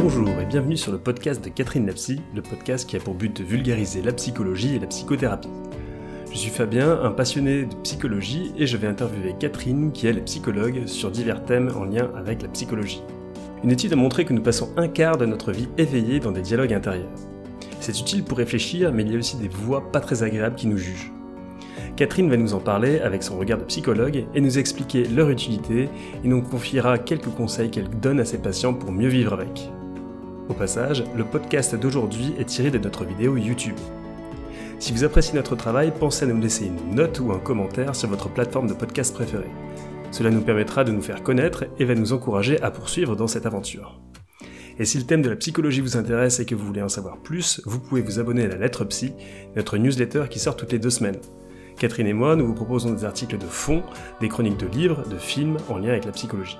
Bonjour et bienvenue sur le podcast de Catherine Lapsy, le podcast qui a pour but de vulgariser la psychologie et la psychothérapie. Je suis Fabien, un passionné de psychologie, et je vais interviewer Catherine, qui elle est psychologue, sur divers thèmes en lien avec la psychologie. Une étude a montré que nous passons un quart de notre vie éveillés dans des dialogues intérieurs. C'est utile pour réfléchir, mais il y a aussi des voix pas très agréables qui nous jugent. Catherine va nous en parler avec son regard de psychologue et nous expliquer leur utilité et nous confiera quelques conseils qu'elle donne à ses patients pour mieux vivre avec. Au passage, le podcast d'aujourd'hui est tiré de notre vidéo YouTube. Si vous appréciez notre travail, pensez à nous laisser une note ou un commentaire sur votre plateforme de podcast préférée. Cela nous permettra de nous faire connaître et va nous encourager à poursuivre dans cette aventure. Et si le thème de la psychologie vous intéresse et que vous voulez en savoir plus, vous pouvez vous abonner à la Lettre Psy, notre newsletter qui sort toutes les deux semaines. Catherine et moi, nous vous proposons des articles de fond, des chroniques de livres, de films en lien avec la psychologie.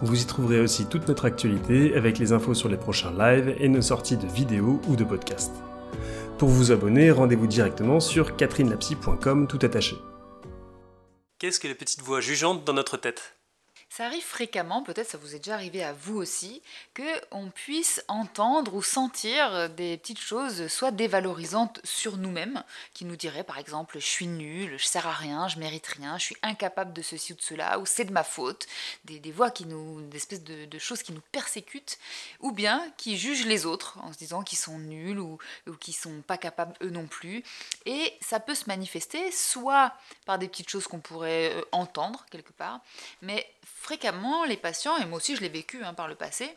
Vous y trouverez aussi toute notre actualité avec les infos sur les prochains lives et nos sorties de vidéos ou de podcasts. Pour vous abonner, rendez-vous directement sur catherinelapsy.com tout attaché. Qu'est-ce que les petites voix jugeantes dans notre tête? Ça arrive fréquemment, peut-être ça vous est déjà arrivé à vous aussi, que on puisse entendre ou sentir des petites choses soit dévalorisantes sur nous-mêmes, qui nous diraient par exemple je suis nul, je sers à rien, je mérite rien, je suis incapable de ceci ou de cela, ou c'est de ma faute, des, voix qui nous, des espèces de, choses qui nous persécutent, ou bien qui jugent les autres en se disant qu'ils sont nuls ou, ou qu'ils sont pas capables eux non plus. Et ça peut se manifester soit par des petites choses qu'on pourrait euh, entendre quelque part, mais fréquemment, les patients, et moi aussi je l'ai vécu hein, par le passé,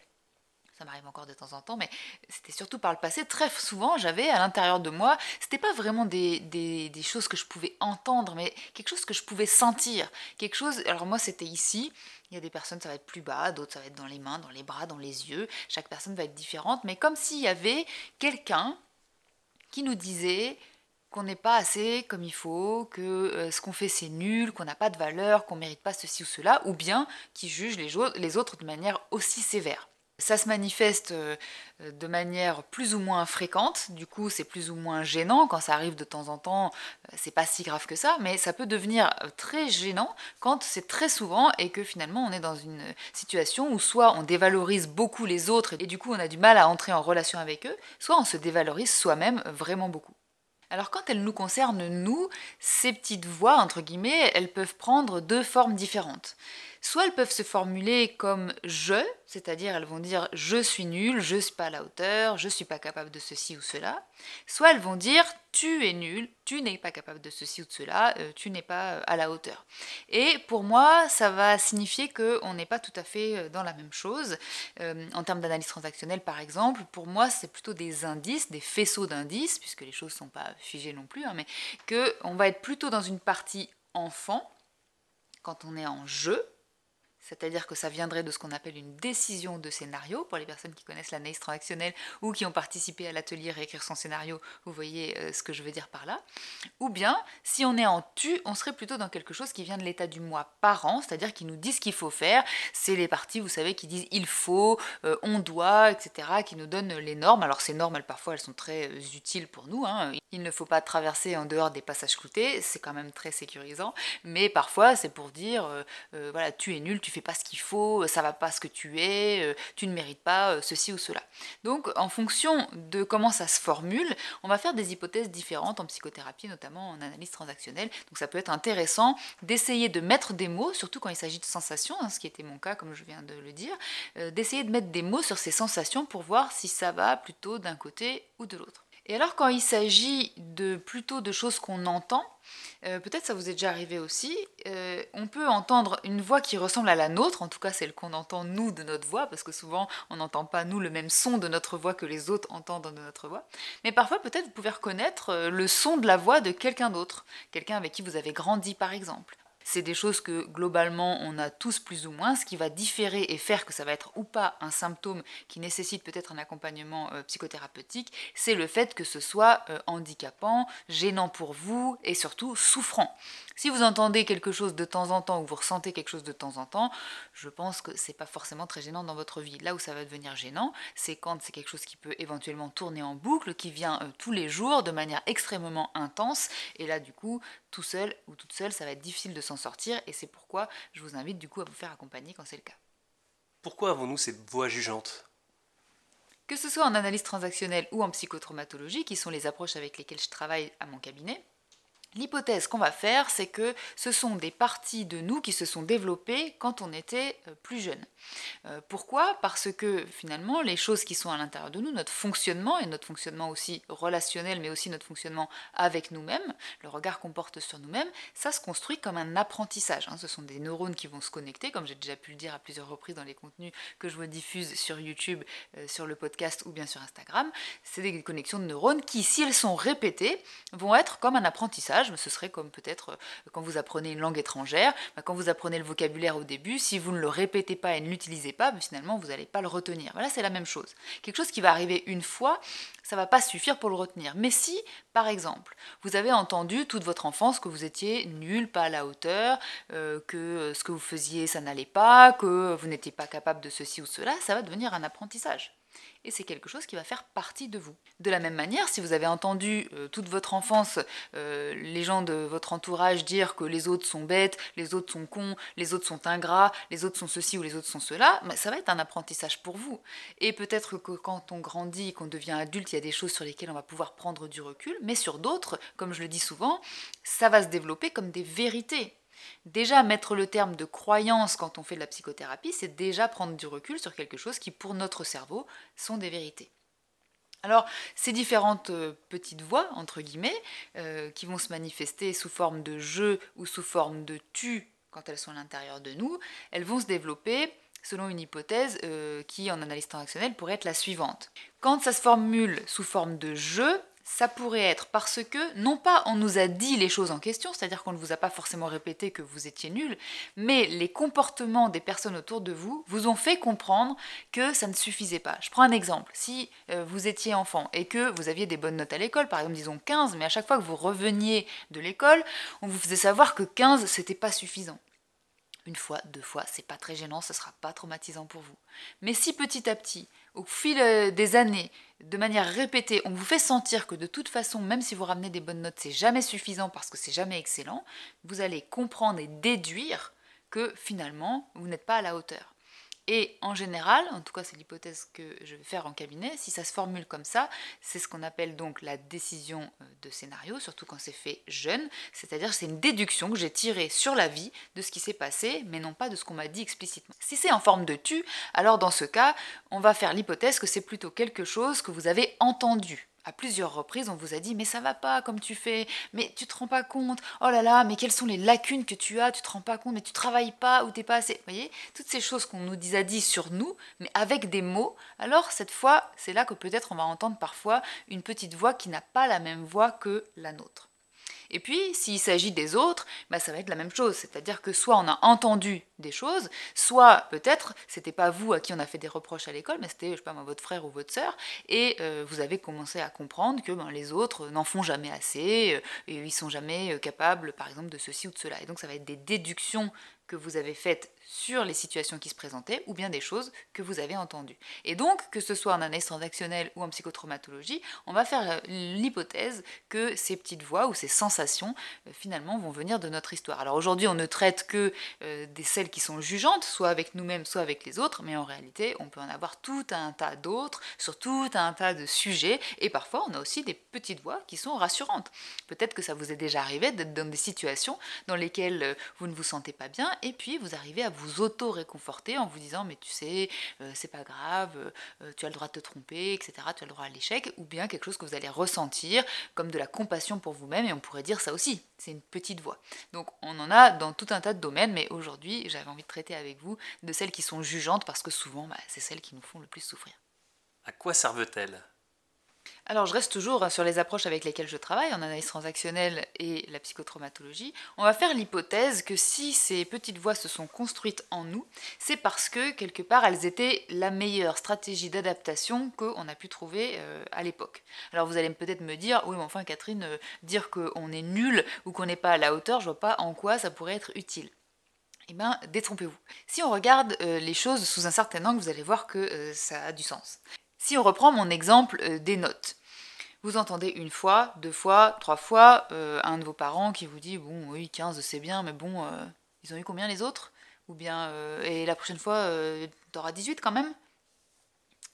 ça m'arrive encore de temps en temps, mais c'était surtout par le passé, très souvent j'avais à l'intérieur de moi, c'était pas vraiment des, des, choses que je pouvais entendre, mais quelque chose que je pouvais sentir. Quelque chose, alors moi c'était ici, il y a des personnes ça va être plus bas, d'autres ça va être dans les mains, dans les bras, dans les yeux, chaque personne va être différente, mais comme s'il y avait quelqu'un qui nous disait qu'on n'est pas assez comme il faut, que euh, ce qu'on fait c'est nul, qu'on n'a pas de valeur, qu'on mérite pas ceci ou cela, ou bien qui juge les, autres de manière aussi sévère. Ça se manifeste euh, de manière plus ou moins fréquente, du coup c'est plus ou moins gênant quand ça arrive de temps en temps, euh, c'est pas si grave que ça, mais ça peut devenir très gênant quand c'est très souvent et que finalement on est dans une situation où soit on dévalorise beaucoup les autres et du coup on a du mal à entrer en relation avec eux, soit on se dévalorise soi-même vraiment beaucoup. Alors quand elles nous concernent, nous, ces petites voix, entre guillemets, elles peuvent prendre deux formes différentes. Soit elles peuvent se formuler comme je, c'est-à-dire elles vont dire je suis nul, je suis pas à la hauteur, je suis pas capable de ceci ou cela. Soit elles vont dire tu es nul, tu n'es pas capable de ceci ou de cela, euh, tu n'es pas euh, à la hauteur. Et pour moi, ça va signifier qu'on n'est pas tout à fait euh, dans la même chose. en termes d'analyse transactionnelle, par exemple, pour moi, c'est plutôt des indices, des faisceaux d'indices, puisque les choses ne sont pas figées non plus, hein, mais qu'on va être plutôt dans une partie enfant, quand on est en jeu, c'est-à-dire que ça viendrait de ce qu'on appelle une décision de scénario, pour les personnes qui connaissent l'analyse transactionnelle ou qui ont participé à l'atelier réécrire son scénario, vous voyez euh, ce que je veux dire par là. Ou bien, si on est en tu, on serait plutôt dans quelque chose qui vient de l'état du moi parent, c'est-à-dire qui nous dit ce qu'il faut faire. C'est les parties, vous savez, qui disent il faut, euh, on doit, etc., qui nous donnent les normes. Alors ces normes, elles, parfois, elles sont très euh, utiles pour nous. Hein. Il ne faut pas traverser en dehors des passages cloutés, c'est quand même très sécurisant. Mais parfois, c'est pour dire, voilà, tu es nul, tu fais pas ce qu'il faut, ça va pas ce que tu es, euh, tu ne mérites pas euh, ceci ou cela. Donc en fonction de comment ça se formule, on va faire des hypothèses différentes en psychothérapie, notamment en analyse transactionnelle. Donc ça peut être intéressant d'essayer de mettre des mots, surtout quand il s'agit de sensations, hein, ce qui était mon cas comme je viens de le dire, euh, d'essayer de mettre des mots sur ces sensations pour voir si ça va plutôt d'un côté ou de l'autre. Et alors quand il s'agit de plutôt de choses qu'on entend, euh, peut-être ça vous est déjà arrivé aussi, euh, on peut entendre une voix qui ressemble à la nôtre, en tout cas celle qu'on entend nous de notre voix, parce que souvent on n'entend pas nous le même son de notre voix que les autres entendent de notre voix, mais parfois peut-être vous pouvez reconnaître euh, le son de la voix de quelqu'un d'autre, quelqu'un avec qui vous avez grandi par exemple. C'est des choses que globalement on a tous plus ou moins. Ce qui va différer et faire que ça va être ou pas un symptôme qui nécessite peut-être un accompagnement euh, psychothérapeutique, c'est le fait que ce soit euh, handicapant, gênant pour vous et surtout souffrant. Si vous entendez quelque chose de temps en temps ou vous ressentez quelque chose de temps en temps, je pense que c'est pas forcément très gênant dans votre vie. Là où ça va devenir gênant, c'est quand c'est quelque chose qui peut éventuellement tourner en boucle, qui vient euh, tous les jours de manière extrêmement intense. Et là, du coup, tout seul ou toute seule, ça va être difficile de s'en sortir. Et c'est pourquoi je vous invite du coup à vous faire accompagner quand c'est le cas. Pourquoi avons-nous cette voix jugeante Que ce soit en analyse transactionnelle ou en psychotraumatologie, qui sont les approches avec lesquelles je travaille à mon cabinet, L'hypothèse qu'on va faire, c'est que ce sont des parties de nous qui se sont développées quand on était euh, plus jeune. Euh, pourquoi? Parce que finalement, les choses qui sont à l'intérieur de nous, notre fonctionnement, et notre fonctionnement aussi relationnel, mais aussi notre fonctionnement avec nous-mêmes, le regard qu'on porte sur nous-mêmes, ça se construit comme un apprentissage. Hein. Ce sont des neurones qui vont se connecter, comme j'ai déjà pu le dire à plusieurs reprises dans les contenus que je vous diffuse sur YouTube, euh, sur le podcast ou bien sur Instagram. C'est des connexions de neurones qui, si elles sont répétées, vont être comme un apprentissage. Ce serait comme peut-être euh, quand vous apprenez une langue étrangère, bah, quand vous apprenez le vocabulaire au début, si vous ne le répétez pas et ne l'utilisez pas, bah, finalement vous n'allez pas le retenir. Voilà, c'est la même chose. Quelque chose qui va arriver une fois, ça va pas suffire pour le retenir. Mais si, par exemple, vous avez entendu toute votre enfance que vous étiez nul, pas à la hauteur, euh, que ce que vous faisiez ça n'allait pas, que vous n'étiez pas capable de ceci ou cela, ça va devenir un apprentissage et c'est quelque chose qui va faire partie de vous. De la même manière, si vous avez entendu euh, toute votre enfance euh, les gens de votre entourage dire que les autres sont bêtes, les autres sont cons, les autres sont ingrats, les autres sont ceci ou les autres sont cela, bah, ça va être un apprentissage pour vous. Et peut-être que quand on grandit, qu'on devient adulte, il y a des choses sur lesquelles on va pouvoir prendre du recul, mais sur d'autres, comme je le dis souvent, ça va se développer comme des vérités. Déjà, mettre le terme de croyance quand on fait de la psychothérapie, c'est déjà prendre du recul sur quelque chose qui, pour notre cerveau, sont des vérités. Alors, ces différentes euh, petites voix, entre guillemets, euh, qui vont se manifester sous forme de je ou sous forme de tu quand elles sont à l'intérieur de nous, elles vont se développer selon une hypothèse euh, qui, en analyse transactionnelle, pourrait être la suivante. Quand ça se formule sous forme de je, ça pourrait être parce que, non pas on nous a dit les choses en question, c'est-à-dire qu'on ne vous a pas forcément répété que vous étiez nul, mais les comportements des personnes autour de vous vous ont fait comprendre que ça ne suffisait pas. Je prends un exemple. Si euh, vous étiez enfant et que vous aviez des bonnes notes à l'école, par exemple disons 15, mais à chaque fois que vous reveniez de l'école, on vous faisait savoir que 15 c'était pas suffisant. Une fois, deux fois, c'est pas très gênant, ce sera pas traumatisant pour vous. Mais si petit à petit, au fil euh, des années, de manière répétée, on vous fait sentir que de toute façon, même si vous ramenez des bonnes notes, c'est jamais suffisant parce que c'est jamais excellent, vous allez comprendre et déduire que finalement, vous n'êtes pas à la hauteur. Et en général, en tout cas c'est l'hypothèse que je vais faire en cabinet, si ça se formule comme ça, c'est ce qu'on appelle donc la décision euh, de scénario, surtout quand c'est fait jeune, c'est-à-dire c'est une déduction que j'ai tirée sur la vie de ce qui s'est passé, mais non pas de ce qu'on m'a dit explicitement. Si c'est en forme de tu, alors dans ce cas, on va faire l'hypothèse que c'est plutôt quelque chose que vous avez entendu à plusieurs reprises, on vous a dit mais ça va pas comme tu fais, mais tu te rends pas compte, oh là là, mais quelles sont les lacunes que tu as, tu te rends pas compte, mais tu travailles pas ou t'es pas assez. Vous voyez, toutes ces choses qu'on nous a dit sur nous, mais avec des mots, alors cette fois, c'est là que peut-être on va entendre parfois une petite voix qui n'a pas la même voix que la nôtre. Et puis, s'il s'agit des autres, bah, ça va être la même chose. C'est-à-dire que soit on a entendu des choses, soit peut-être c'était pas vous à qui on a fait des reproches à l'école, mais c'était, je sais pas votre frère ou votre sœur, et euh, vous avez commencé à comprendre que ben, les autres n'en font jamais assez, euh, et ils sont jamais euh, capables, par exemple, de ceci ou de cela. Et donc ça va être des déductions que vous avez faites sur les situations qui se présentaient ou bien des choses que vous avez entendues. Et donc, que ce soit en analyse transactionnelle ou en psychotraumatologie, on va faire euh, l'hypothèse que ces petites voix ou ces sensations euh, finalement vont venir de notre histoire. Alors aujourd'hui, on ne traite que euh, des celles qui sont jugeantes, soit avec nous-mêmes, soit avec les autres, mais en réalité, on peut en avoir tout un tas d'autres sur tout un tas de sujets et parfois on a aussi des petites voix qui sont rassurantes. Peut-être que ça vous est déjà arrivé d'être dans des situations dans lesquelles vous ne vous sentez pas bien et puis vous arrivez à vous auto-réconforter en vous disant mais tu sais, euh, c'est pas grave, euh, tu as le droit de te tromper, etc. Tu as le droit à l'échec, ou bien quelque chose que vous allez ressentir comme de la compassion pour vous-même, et on pourrait dire ça aussi, c'est une petite voix. Donc on en a dans tout un tas de domaines, mais aujourd'hui j'avais envie de traiter avec vous de celles qui sont jugeantes parce que souvent bah, c'est celles qui nous font le plus souffrir. À quoi servent-elles? Alors je reste toujours sur les approches avec lesquelles je travaille, en analyse transactionnelle et la psychotraumatologie. On va faire l'hypothèse que si ces petites voix se sont construites en nous, c'est parce que quelque part elles étaient la meilleure stratégie d'adaptation qu'on a pu trouver euh, à l'époque. Alors vous allez peut-être me dire, oui mais enfin Catherine, euh, dire qu'on est nul ou qu'on n'est pas à la hauteur, je vois pas en quoi ça pourrait être utile. Eh bien, détrompez-vous. Si on regarde euh, les choses sous un certain angle, vous allez voir que ça a du sens. Si on reprend mon exemple euh, des notes, vous entendez une fois, deux fois, trois fois euh, un de vos parents qui vous dit Bon, oui, 15 c'est bien, mais bon, euh, ils ont eu combien les autres? Ou bien, et la prochaine fois, t'auras 18 quand même?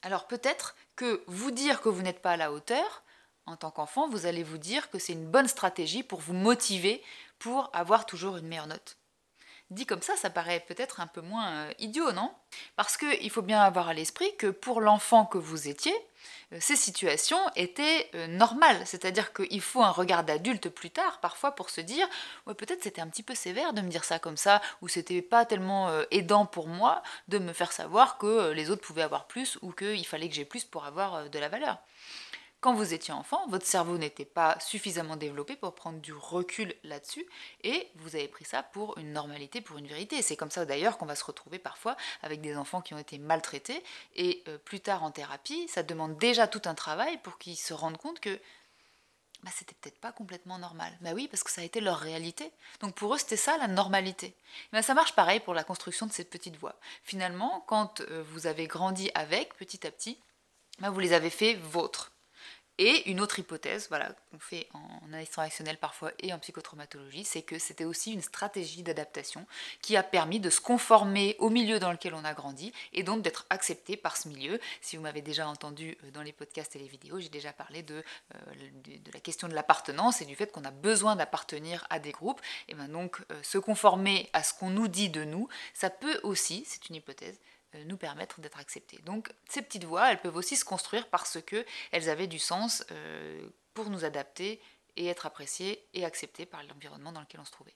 Alors peut-être que vous dire que vous n'êtes pas à la hauteur, en tant qu'enfant, vous allez vous dire que c'est une bonne stratégie pour vous motiver pour avoir toujours une meilleure note. Dit comme ça, ça paraît peut-être un peu moins euh, idiot, non? Parce qu'il faut bien avoir à l'esprit que pour l'enfant que vous étiez, euh, ces situations étaient euh, normales. C'est-à-dire qu'il faut un regard d'adulte plus tard, parfois, pour se dire ouais, peut-être c'était un petit peu sévère de me dire ça comme ça, ou c'était pas tellement aidant pour moi de me faire savoir que les autres pouvaient avoir plus, ou qu'il fallait que j'ai plus pour avoir de la valeur. Quand vous étiez enfant, votre cerveau n'était pas suffisamment développé pour prendre du recul là-dessus et vous avez pris ça pour une normalité, pour une vérité. C'est comme ça d'ailleurs qu'on va se retrouver parfois avec des enfants qui ont été maltraités et euh, plus tard en thérapie, ça demande déjà tout un travail pour qu'ils se rendent compte que bah, c'était peut-être pas complètement normal. Bah oui, parce que ça a été leur réalité. Donc pour eux, c'était ça la normalité. Mais ça marche pareil pour la construction de cette petite voix. Finalement, quand euh, vous avez grandi avec, petit à petit, bah, vous les avez fait vôtres. Et une autre hypothèse, voilà, qu'on fait en analyse transactionnelle parfois et en psychotraumatologie, c'est que c'était aussi une stratégie d'adaptation qui a permis de se conformer au milieu dans lequel on a grandi et donc d'être accepté par ce milieu. Si vous m'avez déjà entendu euh, dans les podcasts et les vidéos, j'ai déjà parlé de, euh, de, la question de l'appartenance et du fait qu'on a besoin d'appartenir à des groupes. Et bien donc euh, se conformer à ce qu'on nous dit de nous, ça peut aussi, c'est une hypothèse, nous permettre d'être acceptés. Donc ces petites voix, elles peuvent aussi se construire parce qu'elles avaient du sens euh, pour nous adapter et être appréciées et acceptées par l'environnement dans lequel on se trouvait.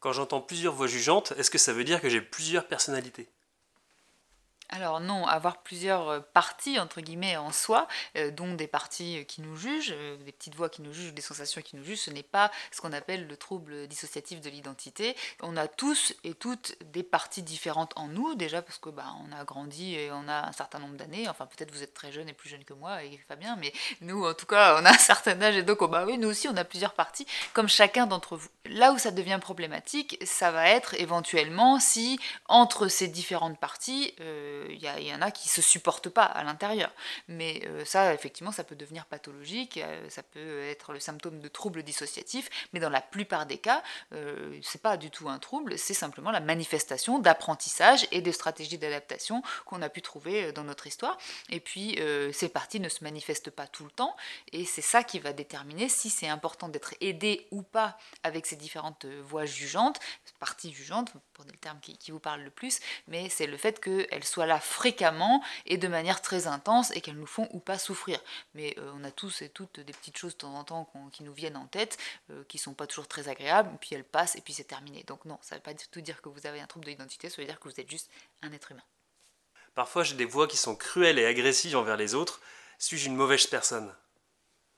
Quand j'entends plusieurs voix jugeantes, est-ce que ça veut dire que j'ai plusieurs personnalités? Alors non, avoir plusieurs euh, parties, entre guillemets, en soi, euh, dont des parties euh, qui nous jugent, des petites voix qui nous jugent, des sensations qui nous jugent, ce n'est pas ce qu'on appelle le trouble dissociatif de l'identité. On a tous et toutes des parties différentes en nous, déjà parce que bah, on a grandi et on a un certain nombre d'années, enfin peut-être vous êtes très jeune et plus jeune que moi, et Fabien, mais nous en tout cas on a un certain âge et donc oh, bah oui, nous aussi on a plusieurs parties, comme chacun d'entre vous. Là où ça devient problématique, ça va être éventuellement si entre ces différentes parties, il y, en a qui se supportent pas à l'intérieur. Mais euh, ça, effectivement, ça peut devenir pathologique, euh, ça peut être le symptôme de troubles dissociatifs, mais dans la plupart des cas, euh, c'est pas du tout un trouble, c'est simplement la manifestation d'apprentissage et de stratégies d'adaptation qu'on a pu trouver dans notre histoire. Et puis, ces parties ne se manifestent pas tout le temps, et c'est ça qui va déterminer si c'est important d'être aidé ou pas avec ces différentes voix jugeantes, parties jugeantes, pour le terme qui, qui vous parle le plus, mais c'est le fait qu'elles soient là fréquemment et de manière très intense et qu'elles nous font ou pas souffrir. Mais euh, on a tous et toutes des petites choses de temps en temps qui nous viennent en tête, euh, qui sont pas toujours très agréables, puis elles passent et puis c'est terminé. Donc non, ça ne veut pas du tout dire que vous avez un trouble de l'identité, ça veut dire que vous êtes juste un être humain. Parfois j'ai des voix qui sont cruelles et agressives envers les autres. Suis-je une mauvaise personne?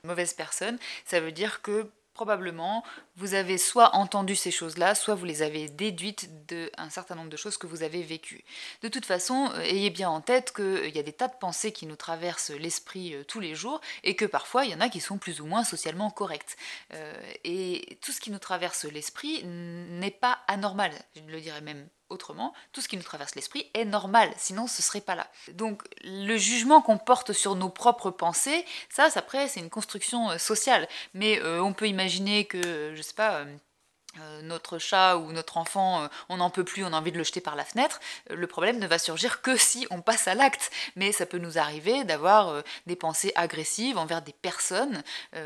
Mauvaise personne, ça veut dire que probablement, vous avez soit entendu ces choses-là, soit vous les avez déduites d'un certain nombre de choses que vous avez vécues. De toute façon, euh, ayez bien en tête qu'il euh, y a des tas de pensées qui nous traversent l'esprit euh, tous les jours et que parfois, il y en a qui sont plus ou moins socialement correctes. et tout ce qui nous traverse l'esprit n'est pas anormal, je le dirais même autrement, tout ce qui nous traverse l'esprit est normal, sinon ce serait pas là. Donc le jugement qu'on porte sur nos propres pensées, ça, après, c'est une construction euh, sociale. Mais euh, on peut imaginer que, je sais pas, euh, euh, notre chat ou notre enfant, euh, on n'en peut plus, on a envie de le jeter par la fenêtre, euh, le problème ne va surgir que si on passe à l'acte. Mais ça peut nous arriver d'avoir des pensées agressives envers des personnes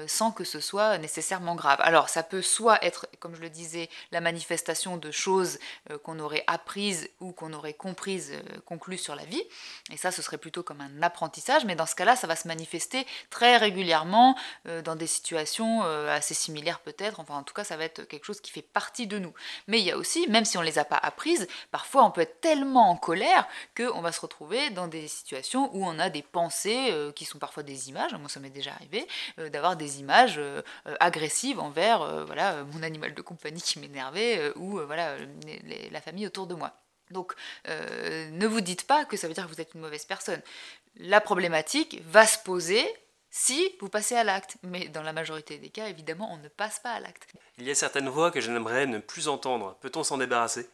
sans que ce soit nécessairement grave. Alors ça peut soit être, comme je le disais, la manifestation de choses qu'on aurait apprises ou qu'on aurait comprises, conclues sur la vie, et ça ce serait plutôt comme un apprentissage, mais dans ce cas-là ça va se manifester très régulièrement dans des situations assez similaires peut-être, enfin en tout cas ça va être quelque chose qui partie de nous. Mais il y a aussi, même si on ne les a pas apprises, parfois on peut être tellement en colère qu'on va se retrouver dans des situations où on a des pensées euh, qui sont parfois des images, moi ça m'est déjà arrivé, euh, d'avoir des images euh, agressives envers voilà, mon animal de compagnie qui m'énervait ou voilà, la famille autour de moi. Donc ne vous dites pas que ça veut dire que vous êtes une mauvaise personne. La problématique va se poser si vous passez à l'acte. Mais dans la majorité des cas, évidemment, on ne passe pas à l'acte. Il y a certaines voix que j'aimerais ne plus entendre. Peut-on s'en débarrasser?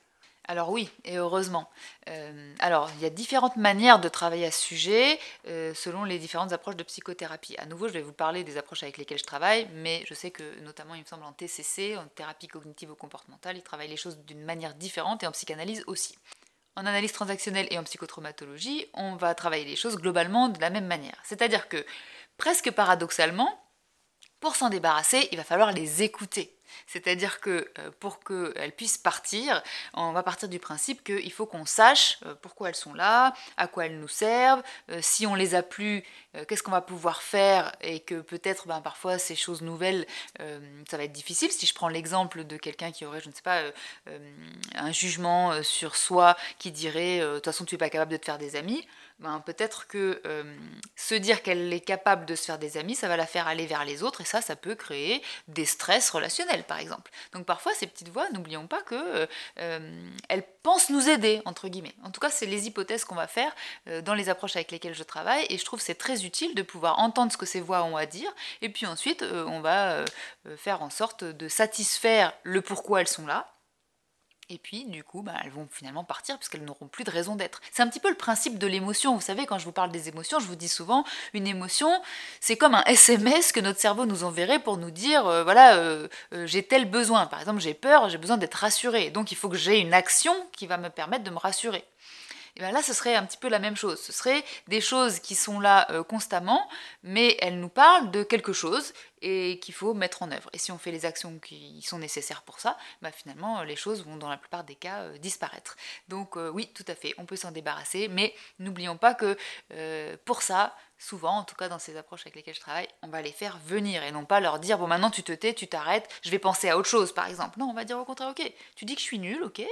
Alors oui, et heureusement. Euh, alors, il y a différentes manières de travailler à ce sujet euh, selon les différentes approches de psychothérapie. À nouveau, je vais vous parler des approches avec lesquelles je travaille, mais je sais que notamment, il me semble, en TCC, en thérapie cognitive ou comportementale, ils travaillent les choses d'une manière différente et en psychanalyse aussi. En analyse transactionnelle et en psychotraumatologie, on va travailler les choses globalement de la même manière. C'est-à-dire que, presque paradoxalement, pour s'en débarrasser, il va falloir les écouter. C'est-à-dire que euh, pour qu'elles puissent partir, on va partir du principe qu'il faut qu'on sache euh, pourquoi elles sont là, à quoi elles nous servent, euh, si on les a plus, qu'est-ce qu'on va pouvoir faire et que peut-être ben, parfois ces choses nouvelles, ça va être difficile. Si je prends l'exemple de quelqu'un qui aurait, je ne sais pas, un jugement sur soi qui dirait de toute façon tu n'es pas capable de te faire des amis, ben, peut-être que euh, se dire qu'elle est capable de se faire des amis, ça va la faire aller vers les autres et ça, ça peut créer des stress relationnels, par exemple. Donc parfois, ces petites voix, n'oublions pas que euh, euh, pensent nous aider, entre guillemets. En tout cas, c'est les hypothèses qu'on va faire dans les approches avec lesquelles je travaille et je trouve c'est très utile de pouvoir entendre ce que ces voix ont à dire et puis ensuite, on va faire en sorte de satisfaire le pourquoi elles sont là et puis, du coup, bah, elles vont finalement partir puisqu'elles n'auront plus de raison d'être. C'est un petit peu le principe de l'émotion. Vous savez, quand je vous parle des émotions, je vous dis souvent, une émotion, c'est comme un SMS que notre cerveau nous enverrait pour nous dire, euh, voilà, euh, euh, j'ai tel besoin. Par exemple, j'ai peur, j'ai besoin d'être rassuré. Donc, il faut que j'ai une action qui va me permettre de me rassurer. Et bien là, ce serait un petit peu la même chose. Ce serait des choses qui sont là euh, constamment, mais elles nous parlent de quelque chose et qu'il faut mettre en œuvre. Et si on fait les actions qui sont nécessaires pour ça, bah finalement, les choses vont dans la plupart des cas euh, disparaître. Donc euh, oui, tout à fait, on peut s'en débarrasser, mais n'oublions pas que pour ça, souvent, en tout cas dans ces approches avec lesquelles je travaille, on va les faire venir et non pas leur dire bon maintenant tu te tais, tu t'arrêtes, je vais penser à autre chose par exemple. Non, on va dire au contraire ok, tu dis que je suis nul, ok,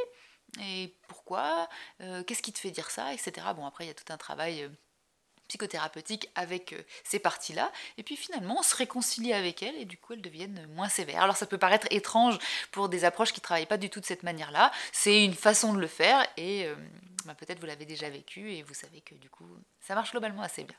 et pourquoi, euh, qu'est-ce qui te fait dire ça, etc. Bon, après, il y a tout un travail euh, psychothérapeutique avec euh, ces parties-là, et puis finalement on se réconcilie avec elles et du coup elles deviennent moins sévères. Alors ça peut paraître étrange pour des approches qui ne travaillent pas du tout de cette manière-là, c'est une façon de le faire et bah, peut-être vous l'avez déjà vécu et vous savez que du coup ça marche globalement assez bien.